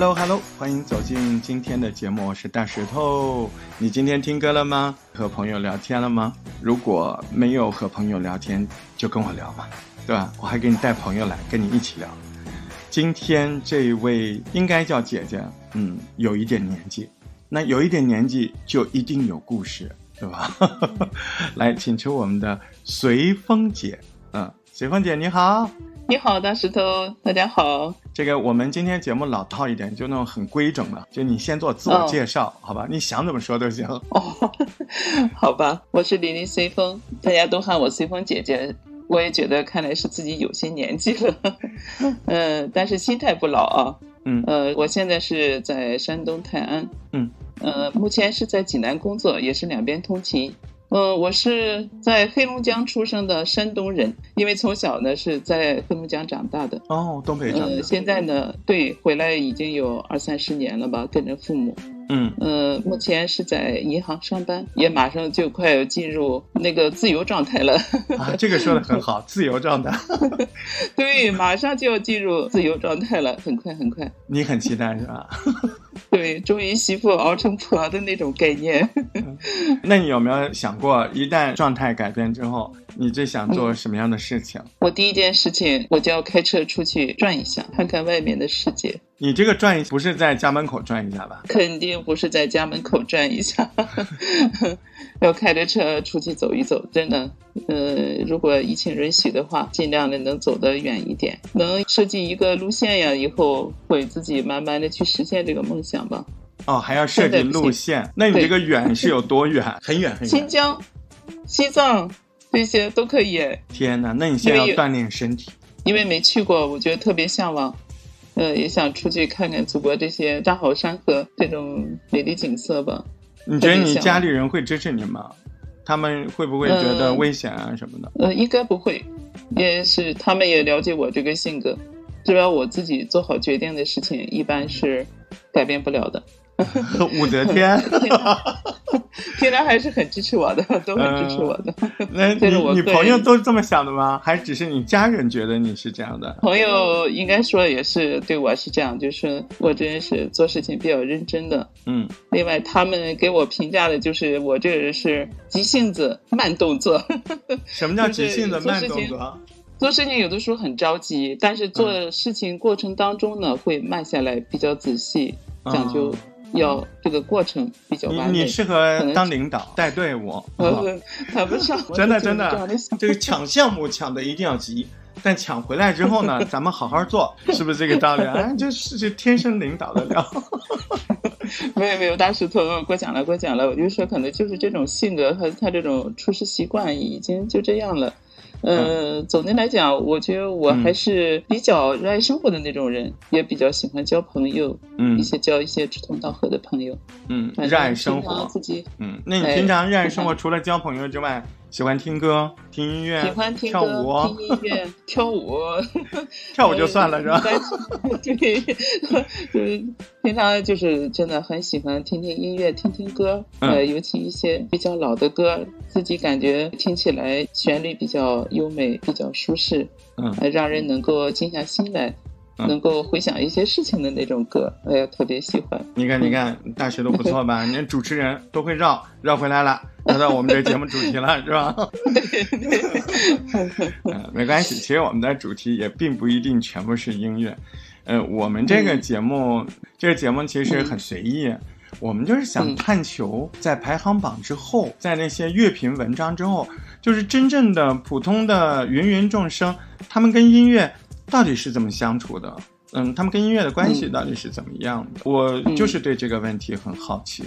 Hello Hello，欢迎走进今天的节目，我是大石头。你今天听歌了吗？和朋友聊天了吗？如果没有和朋友聊天，就跟我聊嘛，对吧？我还给你带朋友来跟你一起聊。今天这一位应该叫姐姐，嗯，有一点年纪，那有一点年纪就一定有故事，对吧？来，请出我们的随风姐，嗯，随风姐你好。你好，大石头，大家好。这个我们今天节目老套一点，就那种很规整的，就你先做自我介绍，好吧？你想怎么说都行。哦，好吧，我是李林随风，大家都喊我随风姐姐。我也觉得，看来是自己有些年纪了，嗯，但是心态不老啊。嗯，呃，我现在是在山东泰安，嗯，呃，目前是在济南工作，也是两边通勤。嗯，我是在黑龙江出生的山东人，因为从小呢是在黑龙江长大的。哦，东北长大。现在呢，对，回来已经有二三十年了吧，跟着父母。嗯呃，目前是在银行上班，也马上就快要进入那个自由状态了。啊，这个说的很好，自由状态。对，马上就要进入自由状态了，很快很快。你很期待是吧？对，终于媳妇熬成婆的那种概念。那你有没有想过，一旦状态改变之后，你最想做什么样的事情？我第一件事情，我就要开车出去转一下，看看外面的世界。你这个转一不是在家门口转一下吧？肯定不是在家门口转一下，要开着车出去走一走。真的，呃，如果疫情允许的话，尽量的能走得远一点，能设计一个路线呀，以后会自己慢慢的去实现这个梦想吧。哦，还要设计路线？那你这个远是有多远？很远很远。新疆、西藏 这些都可以。天哪，那你现在要锻炼身体。因为没去过，我觉得特别向往。呃，也想出去看看祖国这些大好山河这种美丽景色吧。你觉得你家里人会支持你吗？他们会不会觉得危险啊什么的？呃，应该不会，也是他们也了解我这个性格，只要我自己做好决定的事情，一般是改变不了的。武则天，平常还是很支持我的，都很支持我的。那你你朋友都是这么想的吗？还只是你家人觉得你是这样的？朋友应该说也是对我是这样，就是我这人是做事情比较认真的。嗯。另外，他们给我评价的就是我这个人是急性子、慢动作。什么叫急性子、慢动作？做事情有的时候很着急，但是做事情过程当中呢，会慢下来，比较仔细，讲究。要这个过程比较完美。你适合当领导带队伍 谈不上。真的真的，这个抢项目抢的一定要急，但抢回来之后呢，咱们好好做，是不是这个道理啊？就是就天生领导的料。没 有没有，大石头过奖了过奖了，我就说可能就是这种性格和他这种处事习惯已经就这样了。呃，总的来讲，我觉得我还是比较热爱生活的那种人，也比较喜欢交朋友，嗯，一些交一些志同道合的朋友，嗯，热爱生活，自己，嗯，那你平常热爱生活，除了交朋友之外？喜欢听歌、听音乐、喜欢跳舞、听音乐、跳舞，跳舞就算了是吧？对，就是平常就是真的很喜欢听听音乐、听听歌，呃，尤其一些比较老的歌，自己感觉听起来旋律比较优美、比较舒适，嗯，让人能够静下心来。能够回想一些事情的那种歌，哎呀特别喜欢。你看，你看，大学都不错吧？连主持人都会绕，绕回来了，绕到我们这节目主题了，是吧？嗯，没关系，其实我们的主题也并不一定全部是音乐。呃，我们这个节目，这个节目其实很随意，我们就是想探求，在排行榜之后，在那些乐评文章之后，就是真正的普通的芸芸众生，他们跟音乐。到底是怎么相处的？嗯，他们跟音乐的关系到底是怎么样的？我就是对这个问题很好奇，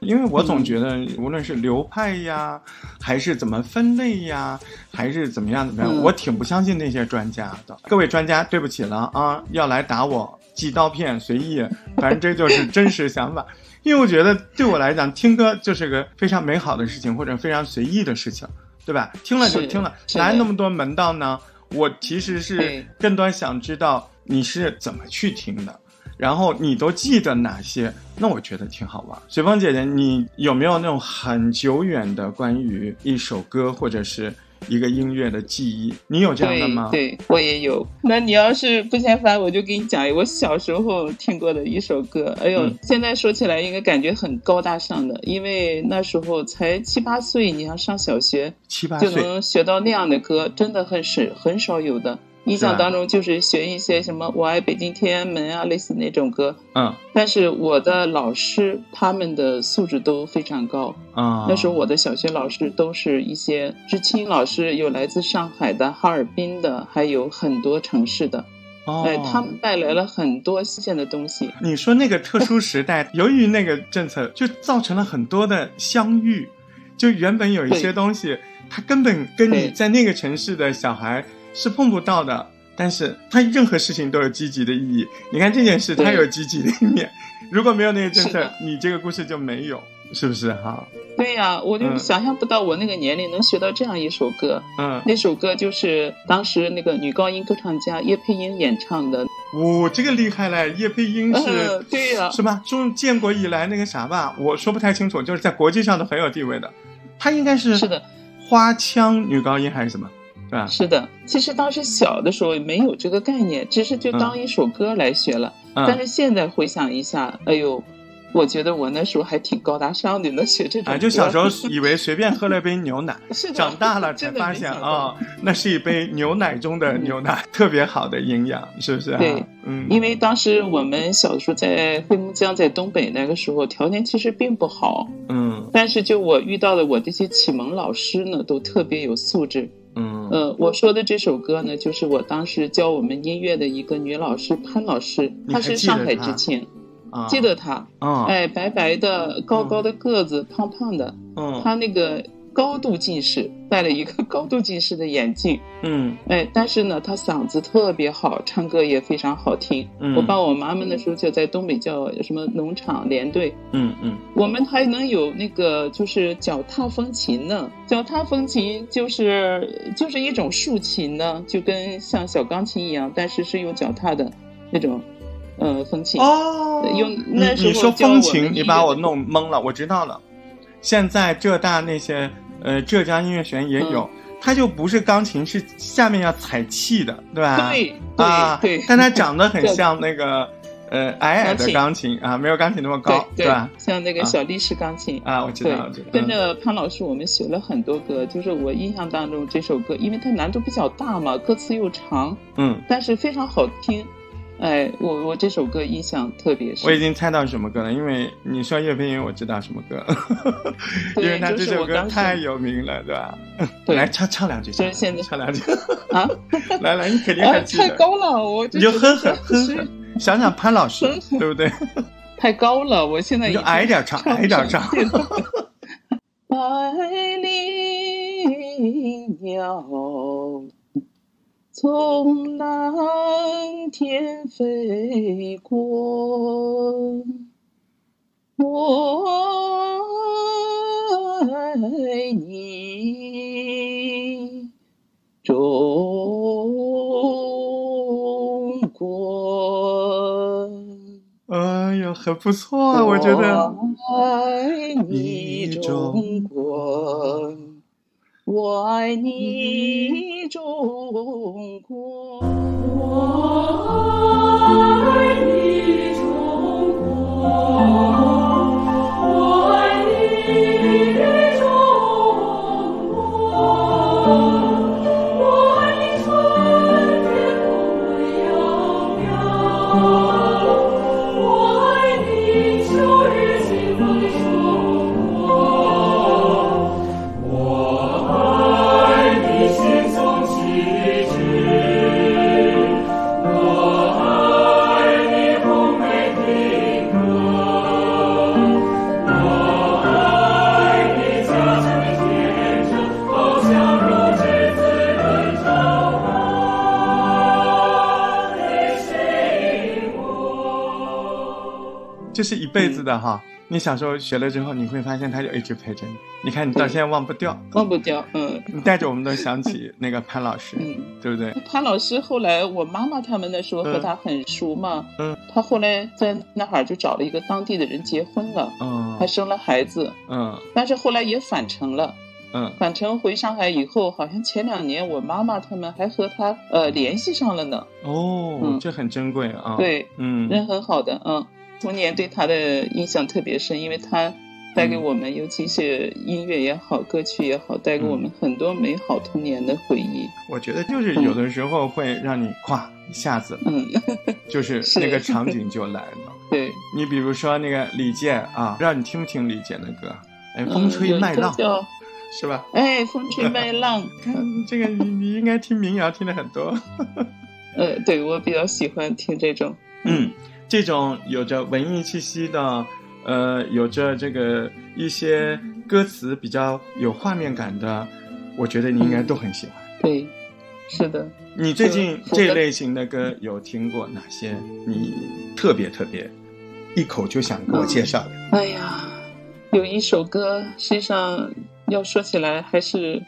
因为我总觉得，无论是流派呀，还是怎么分类呀，还是怎么样怎么样，我挺不相信那些专家的。各位专家，对不起了啊，要来打我寄刀片随意，反正这就是真实想法。因为我觉得对我来讲，听歌就是个非常美好的事情，或者非常随意的事情，对吧？听了就听了，哪有那么多门道呢？我其实是更多想知道你是怎么去听的，然后你都记得哪些？那我觉得挺好玩。随风姐姐，你有没有那种很久远的关于一首歌或者是一个音乐的记忆。你有这样的吗？对，我也有。那你要是不嫌烦，我就给你讲我小时候听过的一首歌。哎呦，现在说起来应该感觉很高大上的，因为那时候才七八岁，你要上小学，七八岁就能学到那样的歌，真的很是很少有的。印象当中就是学一些什么“我爱北京天安门”啊，类似那种歌。嗯。但是我的老师他们的素质都非常高。啊。那时候我的小学老师都是一些知青老师，有来自上海的、哈尔滨的，还有很多城市的。哦。哎，他们带来了很多新鲜的东西。你说那个特殊时代，由于那个政策，就造成了很多的相遇。就原本有一些东西，它根本跟你在那个城市的小孩。是碰不到的，但是他任何事情都有积极的意义。你看这件事，它有积极的一面。如果没有那个政策，你这个故事就没有，是不是哈？对呀，我就想象不到我那个年龄能学到这样一首歌。嗯，那首歌就是当时那个女高音歌唱家叶佩英演唱的。哦，这个厉害嘞！叶佩英是，对呀，是吧？中建国以来那个啥吧，我说不太清楚，就是在国际上都很有地位的。她应该是是的，花腔女高音还是什么？是的，其实当时小的时候没有这个概念，只是就当一首歌来学了。但是现在回想一下，哎呦。我觉得我那时候还挺高大上的，能学这种。啊，就小时候以为随便喝了杯牛奶，长大了才发现啊，那是一杯牛奶中的牛奶，特别好的营养，是不是？对，嗯，因为当时我们小时候在黑龙江，在东北那个时候，条件其实并不好，嗯，但是就我遇到的我这些启蒙老师呢，都特别有素质，嗯，呃，我说的这首歌呢，就是我当时教我们音乐的一个女老师潘老师，她是上海知青。记得他，哎，白白的，高高的个子，胖胖的，嗯，他那个高度近视，戴了一个高度近视的眼镜，嗯，哎，但是呢，他嗓子特别好，唱歌也非常好听。嗯。我爸我妈妈那时候就在东北叫什么农场连队，嗯嗯，我们还能有那个就是脚踏风琴呢，脚踏风琴就是就是一种竖琴呢，就跟像小钢琴一样，但是是用脚踏的那种。呃，风琴。哦，用那时候你说风琴，你把我弄懵了。我知道了，现在浙大那些呃浙江音乐学院也有，它就不是钢琴，是下面要踩气的，对吧？对啊，对。但它长得很 像那个呃矮矮的钢琴啊，没有钢琴那么高，对吧？像那个小立式钢琴啊，我知道，我知道。跟着潘老师，我们学了很多歌，就是我印象当中这首歌，因为它难度比较大嘛，歌词又长，嗯，但是非常好听。哎，我我这首歌印象特别深。我已经猜到什么歌了，因为你说叶飞英，我知道什么歌，因为他这首歌太有名了，对吧？来唱唱两句，就是现在唱两句啊！来来，你肯定还记得。太高了，我你就哼哼哼哼，想想潘老师，对不对？太高了，我现在就矮点唱，矮点唱。百里鸟。从蓝天飞过，我爱你，中国。哎呀，很不错啊，我觉得。爱你，中国。我爱你，中国。我爱你，中国。这是一辈子的哈，你小时候学了之后，你会发现它就一直陪着你。你看，你到现在忘不掉，忘不掉。嗯，你带着我们都想起 那个潘老师，嗯，对不对？潘老师后来，我妈妈他们那时候和他很熟嘛，嗯，他后来在那哈儿就找了一个当地的人结婚了，嗯，还生了孩子，嗯，但是后来也返程了，嗯，返程回上海以后，好像前两年我妈妈他们还和他呃联系上了呢。哦，这很珍贵啊。对，嗯，人很好的，嗯，童年对他的印象特别深，因为他带给我们，尤其是音乐也好，歌曲也好，带给我们很多美好童年的回忆。我觉得就是有的时候会让你咵一下子，嗯，就是那个 场景就来了。对，你比如说那个李健啊，不知道你听不听李健的歌？哎，风吹麦浪。是吧？哎，风吹麦浪，看这个你你应该听民谣听的很多。呃，对我比较喜欢听这种，嗯，这种有着文艺气息的，呃，有着这个一些歌词比较有画面感的，我觉得你应该都很喜欢。对，是的。你最近这类型的歌有听过哪些？你特别特别一口就想给我介绍的？哎呀，有一首歌，实际上。要说起来还是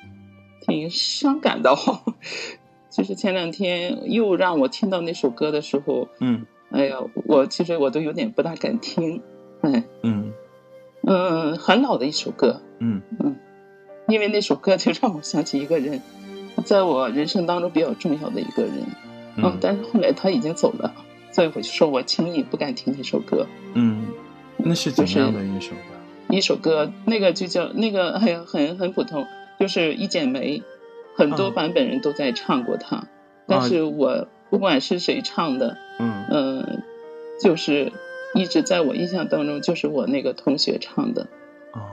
挺伤感的哦，就是前两天又让我听到那首歌的时候，嗯，哎呀，我其实我都有点不大敢听，哎，嗯。嗯，很老的一首歌，嗯。嗯，因为那首歌就让我想起一个人，在我人生当中比较重要的一个人，嗯，但是后来他已经走了，所以我就说我轻易不敢听那首歌，嗯，那是怎样的一首歌？一首歌，那个就叫那个，哎呀，很很普通，就是《一剪梅》，很多版本人都在唱过它，但是我不管是谁唱的，嗯。嗯，就是一直在我印象当中，就是我那个同学唱的，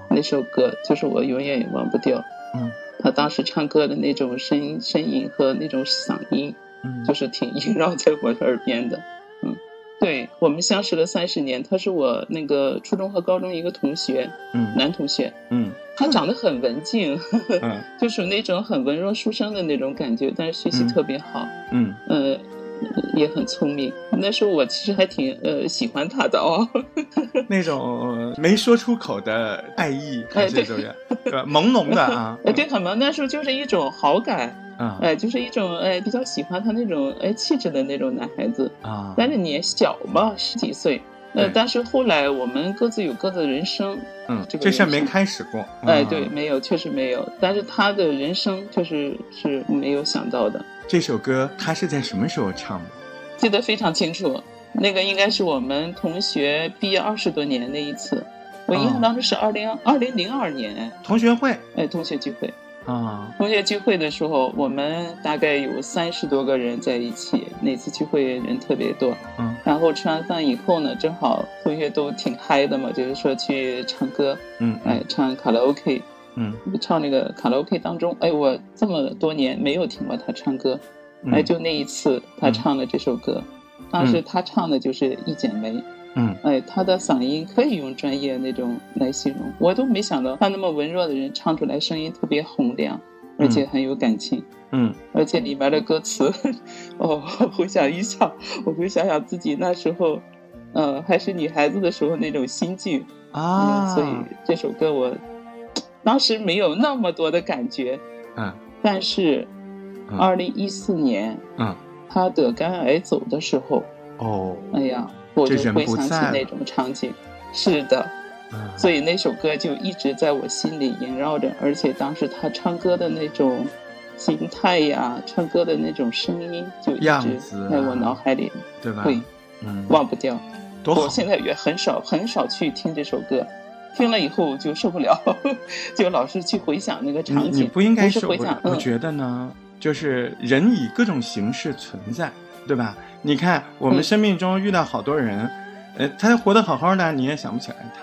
那首歌，就是我永远也忘不掉，嗯，他当时唱歌的那种声声音和那种嗓音，嗯，就是挺萦绕在我的耳边的。嗯。对我们相识了三十年，他是我那个初中和高中一个同学，嗯，男同学，嗯，他长得很文静，嗯，就属于那种很文弱书生的那种感觉，但是学习特别好，嗯，呃，也很聪明。那时候我其实还挺呃喜欢他的哦，那种没说出口的爱意，哎，对，朦胧的啊，哎，对，很萌。那时候就是一种好感。啊，哎，就是一种哎比较喜欢他那种哎气质的那种男孩子啊，但是年小嘛，十几岁，呃，但是后来我们各自有各自的人生，嗯，这个事儿没开始过，哎，对，没有，确实没有，但是他的人生确实是没有想到的。这首歌他是在什么时候唱的？记得非常清楚，那个应该是我们同学毕业二十多年那一次，我印象当中是二零二零零二年。同学会，哎，同学聚会。啊，同学聚会的时候，我们大概有三十多个人在一起。那次聚会人特别多，嗯，然后吃完饭以后呢，正好同学都挺嗨的嘛，就是说去唱歌，嗯，哎，唱卡拉 OK，嗯，唱那个卡拉 OK 当中，哎，我这么多年没有听过他唱歌，哎，就那一次他唱了这首歌，当时他唱的就是《一剪梅》。嗯，哎，他的嗓音可以用专业那种来形容，我都没想到他那么文弱的人唱出来声音特别洪亮，而且很有感情。嗯，而且里面的歌词，哦，回想一下，我就想想自己那时候，呃，还是女孩子的时候那种心境啊。所以这首歌我当时没有那么多的感觉。嗯。但是，二零一四年，嗯，他得肝癌走的时候，哦，哎呀。我就回想起那种场景，是的，所以那首歌就一直在我心里萦绕着，而且当时他唱歌的那种形态呀，唱歌的那种声音，就一直在我脑海里，对吧？会，嗯，忘不掉。我现在也很少很少去听这首歌，听了以后就受不了，就老是去回想那个场景。你不应该是回想，我觉得呢，就是人以各种形式存在。对吧？你看，我们生命中遇到好多人，呃，他活得好好的，你也想不起来他，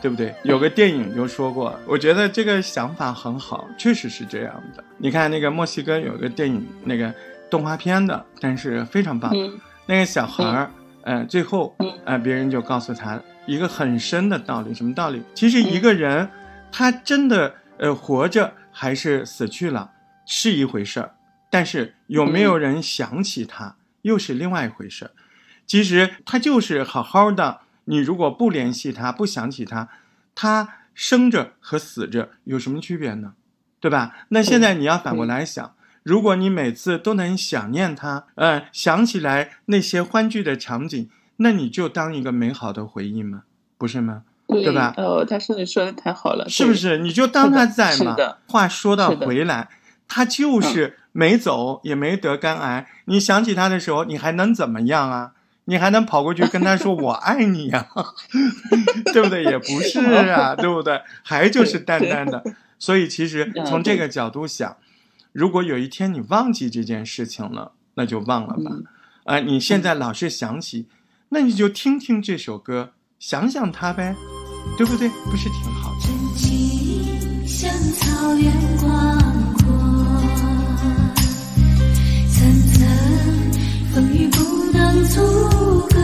对不对？有个电影就说过，我觉得这个想法很好，确实是这样的。你看那个墨西哥有个电影，那个动画片的，但是非常棒。那个小孩儿，呃，最后，呃，别人就告诉他一个很深的道理，什么道理？其实一个人，他真的，呃，活着还是死去了是一回事儿，但是有没有人想起他？又是另外一回事，其实他就是好好的。你如果不联系他，不想起他，他生着和死着有什么区别呢？对吧？那现在你要反过来想，如果你每次都能想念他，呃，想起来那些欢聚的场景，那你就当一个美好的回忆嘛？不是吗？对吧？哦，他说你说的太好了，是不是？你就当他在嘛。话说到回来，他就是没走，也没得肝癌。你想起他的时候，你还能怎么样啊？你还能跑过去跟他说“我爱你”呀？对不对？也不是啊，对不对？还就是淡淡的。所以其实从这个角度想，如果有一天你忘记这件事情了，那就忘了吧。啊，你现在老是想起，那你就听听这首歌，想想他呗，对不对？不是挺好的？真情像草原广风雨不能阻隔，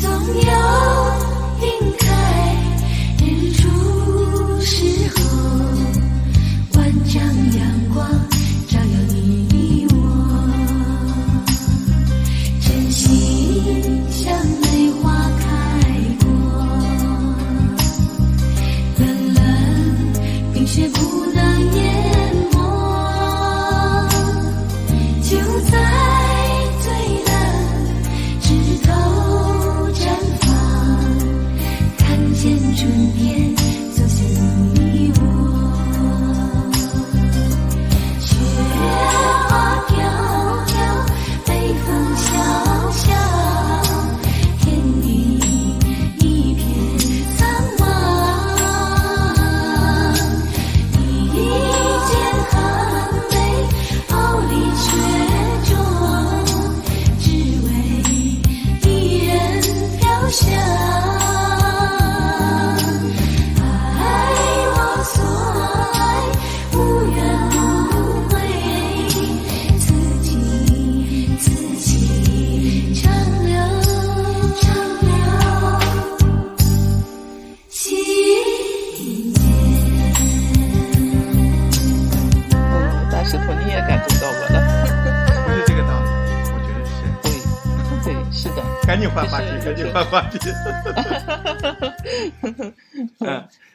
总有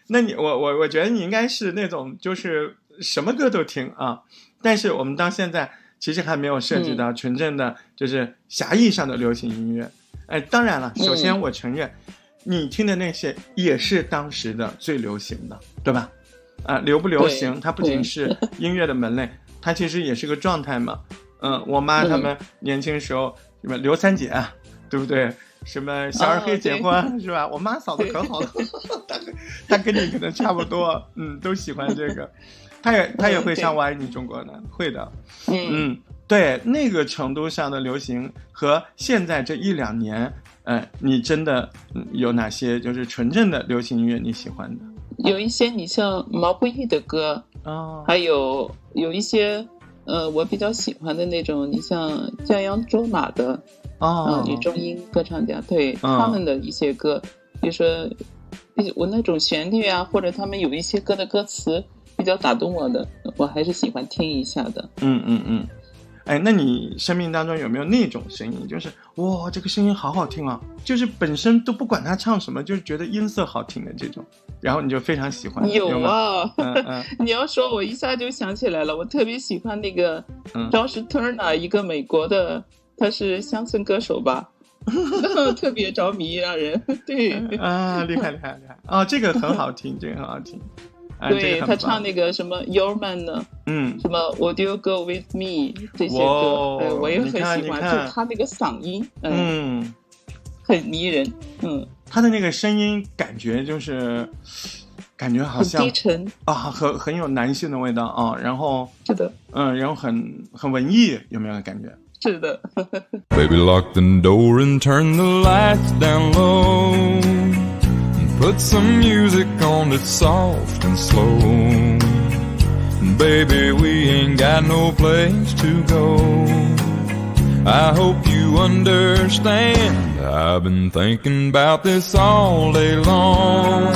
那你我我我觉得你应该是那种就是什么歌都听啊，但是我们到现在其实还没有涉及到纯正的就是狭义上的流行音乐。哎，当然了，首先我承认，你听的那些也是当时的最流行的，对吧？啊，流不流行，它不仅是 音乐的门类，它其实也是个状态嘛。嗯，我妈他们年轻时候什么刘三姐，对不对？什么小二黑结婚是吧？我妈嫂子可好了，她她跟你可能差不多，嗯，都喜欢这个，她也她也会唱《我爱你中国》的，会的，嗯，对，那个程度上的流行和现在这一两年，呃，你真的有哪些就是纯正的流行音乐你喜欢的？有一些你像毛不易的歌哦，还有有一些呃我比较喜欢的那种，你像江央卓玛的。哦，女中音歌唱家，对他们的一些歌，比如说，我那种旋律啊，或者他们有一些歌的歌词比较打动我的，我还是喜欢听一下的。嗯嗯嗯，哎，那你生命当中有没有那种声音，就是哇，这个声音好好听啊，就是本身都不管他唱什么，就是觉得音色好听的这种，然后你就非常喜欢。有啊，你要说，我一下就想起来了，我特别喜欢那个 Josh Turner，一个美国的。他是乡村歌手吧，特别着迷，让人对啊，厉害厉害厉害哦，这个很好 听，这个很好听。对他唱那个什么 Your Man 呢？嗯，什么 Would You Go With Me 这些歌，哎，我也很喜欢，就他那个嗓音，嗯，很迷人，嗯，他的那个声音感觉就是感觉好像低沉啊，很很有男性的味道啊，然后是的，嗯，然后很很文艺，有没有感觉？Baby, lock the door and turn the lights down low. And put some music on that's soft and slow. Baby, we ain't got no place to go. I hope you understand. I've been thinking about this all day long.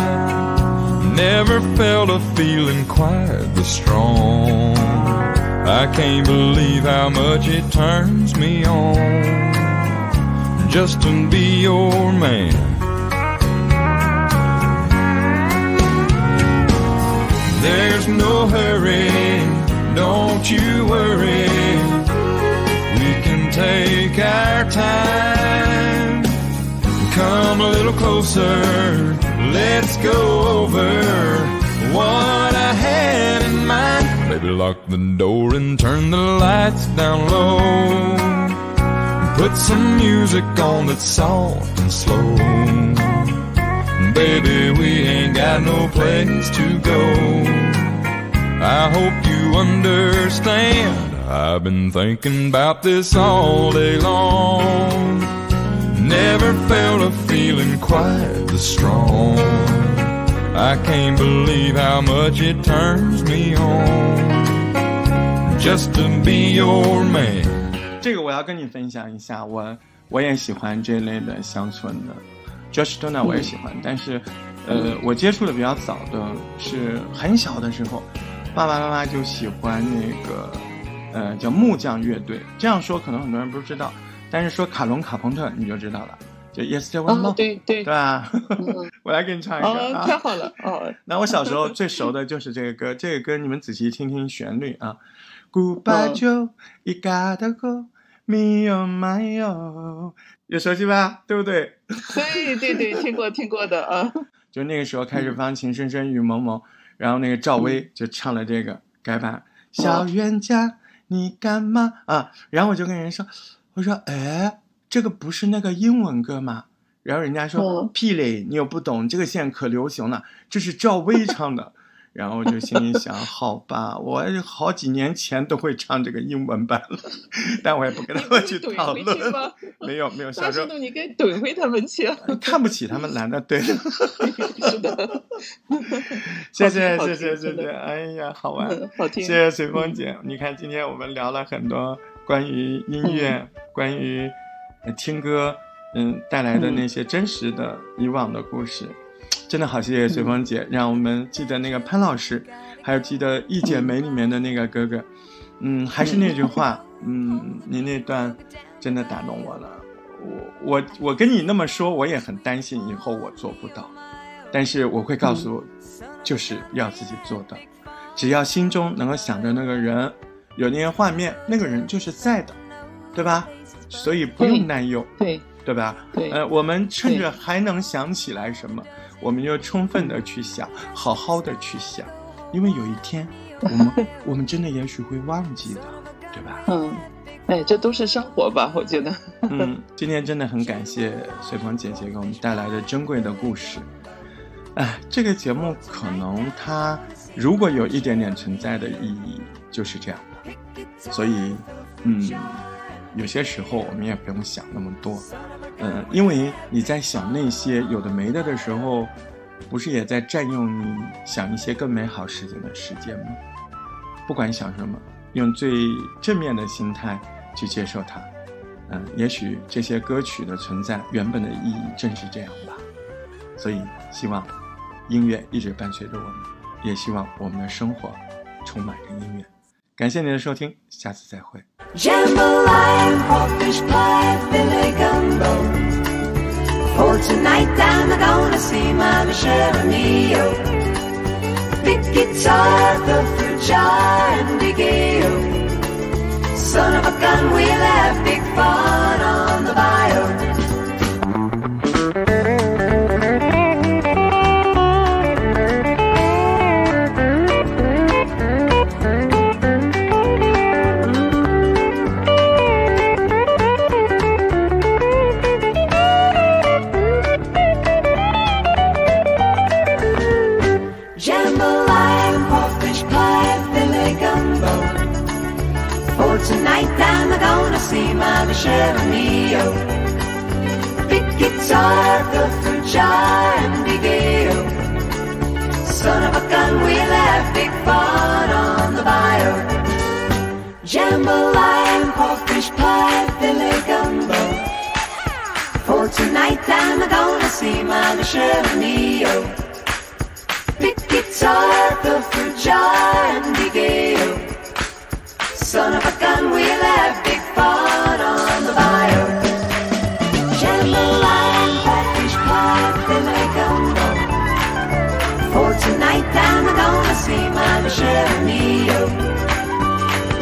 Never felt a feeling quite this strong. I can't believe how much it turns me on just to be your man. There's no hurry, don't you worry. We can take our time. Come a little closer. Let's go over what I had in mind. Baby, lock the door and turn the lights down low. Put some music on that's soft and slow. Baby, we ain't got no place to go. I hope you understand. I've been thinking about this all day long. Never felt a feeling quite this strong. I can't believe how much it turns me on just to be your man. 这个我要跟你分享一下，我我也喜欢这类的乡村的，Josh Donna 我也喜欢，但是，呃，我接触的比较早的是很小的时候，爸爸妈妈就喜欢那个，呃，叫木匠乐队。这样说可能很多人不知道，但是说卡隆卡朋特你就知道了，就 Yesterday One More，对对对吧？我来给你唱一个哦，啊。太好了哦，那我小时候最熟的就是这个歌，这个歌你们仔细听听旋律啊。Goodbye 嗯 Joe, you gotta go, me oh my oh，有熟悉吧？对不对？对对对，听过听过的啊，就那个时候开始放《情深深雨蒙蒙》，然后那个赵薇就唱了这个改版《小冤家》，你干嘛啊？然后我就跟人说，我说，哎，这个不是那个英文歌吗？然后人家说嗯屁嘞，你又不懂，这个现在可流行了，这是赵薇唱的。然后我就心里想，好吧，我好几年前都会唱这个英文版了，但我也不跟他们去怼讨论吗。没有没有，小大时候你该怼回他们去啊！看不起他们，懒得对。是的，谢谢谢谢谢谢，哎呀，好玩！好听。谢谢随风姐，你看今天我们聊了很多关于音乐、关于呃听歌，嗯带来的那些真实的以往的故事，真的好谢谢随风姐，让我们记得那个潘老师，还有记得《一剪梅》里面的那个哥哥，嗯，还是那句话，嗯，你那段真的打动我了。我我我跟你那么说，我也很担心以后我做不到，但是我会告诉，就是要自己做到。只要心中能够想着那个人，有那些画面，那个人就是在的，对吧？所以不用对担忧，对对吧？对呃，我们趁着还能想起来什么，我们就充分的去想，好好的去想，因为有一天，我们 我们真的也许会忘记的，对吧？嗯，哎，这都是生活吧？我觉得。嗯，今天真的很感谢随风姐姐给我们带来的珍贵的故事。哎，这个节目可能它如果有一点点存在的意义，就是这样的。所以，嗯，有些时候我们也不用想那么多，嗯，因为你在想那些有的没的的时候，不是也在占用你想一些更美好事情的时间吗？不管想什么，用最正面的心态去接受它。嗯，也许这些歌曲的存在原本的意义正是这样吧。所以，希望音乐一直伴随着我们，也希望我们的生活充满着音乐。感谢您的收听，下次再会。Jambalaya, crawfish pie, filet gumbo. For tonight I'm gonna see my Michelle Mio. Big guitar, the fruit jar, and big ale. Son of a gun, we'll have big fun time I'm gonna see Mama Chevenio. Big guitar, the fruit jar, and big ale. Son of a gun, we'll have big fun on the bio. Jambalaya and catfish pie, they make go. For tonight I'm gonna see Mama Chevenio.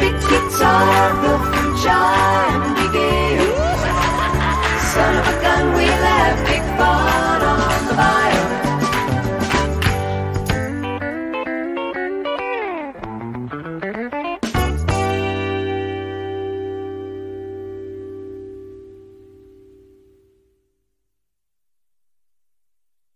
Big guitar, the fruit jar, and big ale.